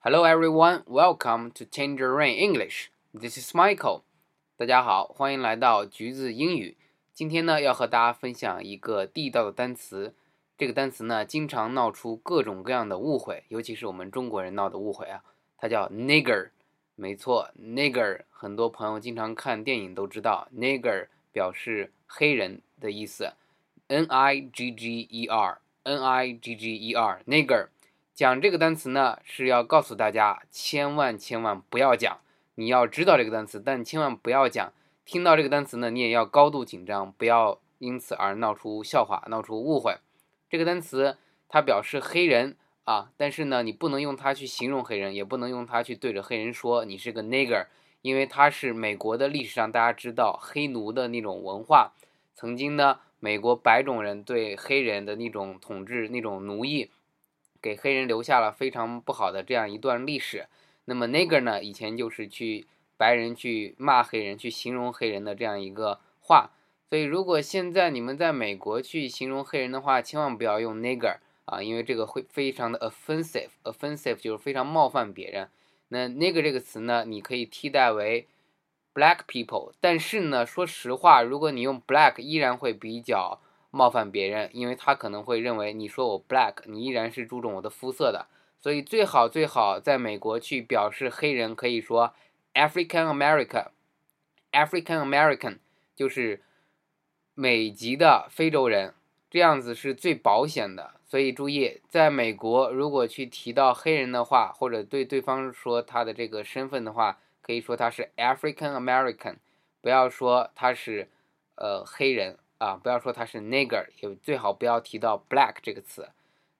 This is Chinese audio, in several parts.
Hello everyone, welcome to Tangerine English. This is Michael. 大家好，欢迎来到橘子英语。今天呢，要和大家分享一个地道的单词。这个单词呢，经常闹出各种各样的误会，尤其是我们中国人闹的误会啊。它叫 nigger。没错，nigger，很多朋友经常看电影都知道，nigger 表示黑人的意思。n i g g e r，n i g g e r，nigger。讲这个单词呢，是要告诉大家，千万千万不要讲。你要知道这个单词，但千万不要讲。听到这个单词呢，你也要高度紧张，不要因此而闹出笑话、闹出误会。这个单词它表示黑人啊，但是呢，你不能用它去形容黑人，也不能用它去对着黑人说你是个 nigger，因为它是美国的历史上大家知道黑奴的那种文化，曾经呢，美国白种人对黑人的那种统治、那种奴役。给黑人留下了非常不好的这样一段历史。那么 nigger 呢，以前就是去白人去骂黑人、去形容黑人的这样一个话。所以如果现在你们在美国去形容黑人的话，千万不要用 nigger 啊，因为这个会非常的 offensive。offensive 就是非常冒犯别人。那 nigger 这个词呢，你可以替代为 black people。但是呢，说实话，如果你用 black，依然会比较。冒犯别人，因为他可能会认为你说我 black，你依然是注重我的肤色的，所以最好最好在美国去表示黑人可以说 African American，African American 就是美籍的非洲人，这样子是最保险的。所以注意，在美国如果去提到黑人的话，或者对对方说他的这个身份的话，可以说他是 African American，不要说他是呃黑人。啊，不要说他是 nigger，也最好不要提到 black 这个词。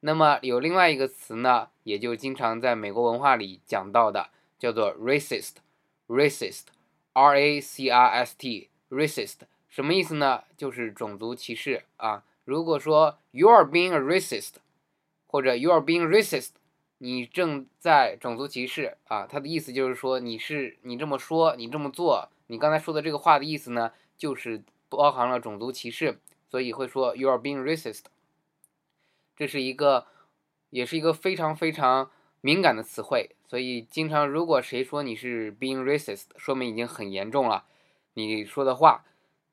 那么有另外一个词呢，也就经常在美国文化里讲到的，叫做 racist，racist，r a c r s t，racist 什么意思呢？就是种族歧视啊。如果说 you are being a racist，或者 you are being racist，你正在种族歧视啊。它的意思就是说你是你这么说，你这么做，你刚才说的这个话的意思呢，就是。包含了种族歧视，所以会说 you are being racist。这是一个，也是一个非常非常敏感的词汇，所以经常如果谁说你是 being racist，说明已经很严重了。你说的话，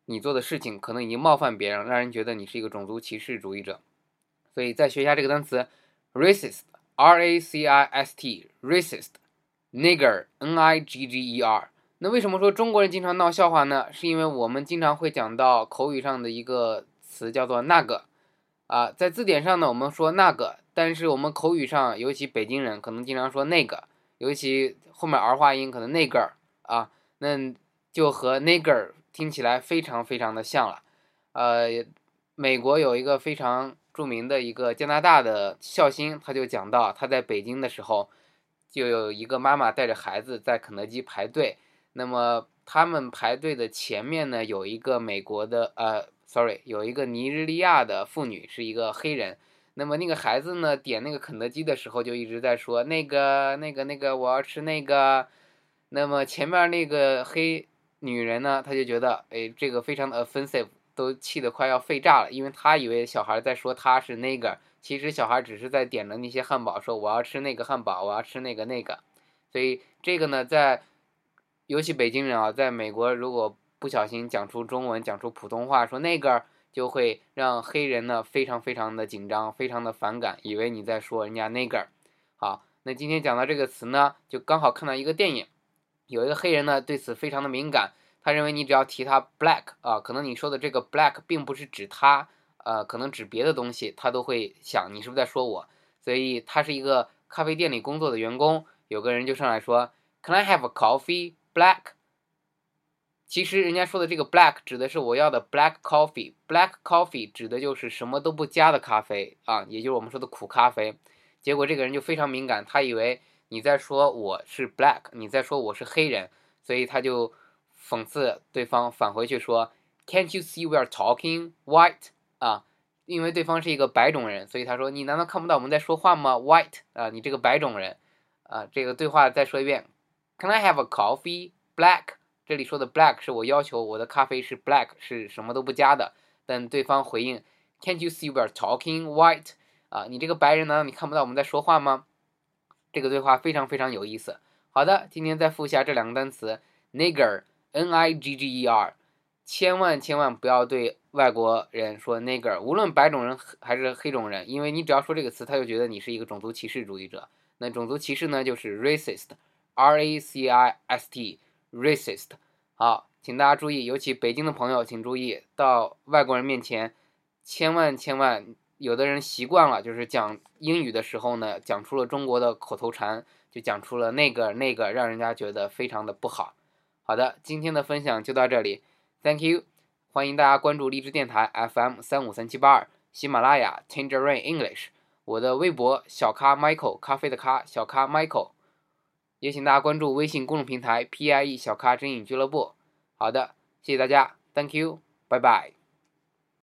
你做的事情可能已经冒犯别人，让人觉得你是一个种族歧视主义者。所以再学一下这个单词 racist，r a c i s t，racist，nigger，n i g g e r。那为什么说中国人经常闹笑话呢？是因为我们经常会讲到口语上的一个词叫做那个，啊，在字典上呢我们说那个，但是我们口语上，尤其北京人可能经常说那个，尤其后面儿化音可能那个啊，那就和 nigger 听起来非常非常的像了。呃，美国有一个非常著名的一个加拿大的孝星，他就讲到他在北京的时候，就有一个妈妈带着孩子在肯德基排队。那么他们排队的前面呢，有一个美国的，呃，sorry，有一个尼日利亚的妇女，是一个黑人。那么那个孩子呢，点那个肯德基的时候，就一直在说那个、那个、那个，我要吃那个。那么前面那个黑女人呢，她就觉得，哎，这个非常的 offensive，都气得快要肺炸了，因为她以为小孩在说她是那个，其实小孩只是在点的那些汉堡，说我要吃那个汉堡，我要吃那个那个。所以这个呢，在尤其北京人啊，在美国如果不小心讲出中文、讲出普通话，说那个就会让黑人呢非常非常的紧张，非常的反感，以为你在说人家那个。好，那今天讲到这个词呢，就刚好看到一个电影，有一个黑人呢对此非常的敏感，他认为你只要提他 black 啊，可能你说的这个 black 并不是指他，呃，可能指别的东西，他都会想你是不是在说我。所以他是一个咖啡店里工作的员工，有个人就上来说，Can I have a coffee？Black，其实人家说的这个 black 指的是我要的 black coffee，black coffee 指的就是什么都不加的咖啡啊，也就是我们说的苦咖啡。结果这个人就非常敏感，他以为你在说我是 black，你在说我是黑人，所以他就讽刺对方，返回去说，Can't you see we are talking white？啊，因为对方是一个白种人，所以他说你难道看不到我们在说话吗？White 啊，你这个白种人啊，这个对话再说一遍。Can I have a coffee? Black，这里说的 black 是我要求我的咖啡是 black，是什么都不加的。但对方回应，Can't you see we're talking white？啊，你这个白人难道你看不到我们在说话吗？这个对话非常非常有意思。好的，今天再复一下这两个单词，nigger，n-i-g-g-e-r，千万千万不要对外国人说 nigger，无论白种人还是黑种人，因为你只要说这个词，他就觉得你是一个种族歧视主义者。那种族歧视呢，就是 racist R A C I S T, racist。好，请大家注意，尤其北京的朋友请注意，到外国人面前，千万千万。有的人习惯了，就是讲英语的时候呢，讲出了中国的口头禅，就讲出了那个那个，让人家觉得非常的不好。好的，今天的分享就到这里，Thank you，欢迎大家关注荔枝电台 FM 三五三七八二，喜马拉雅 Tangerine English，我的微博小咖 Michael 咖啡的咖小咖 Michael，也请大家关注微信公众平台 PIE 小咖真影俱乐部。好的，谢谢大家，Thank you，拜拜。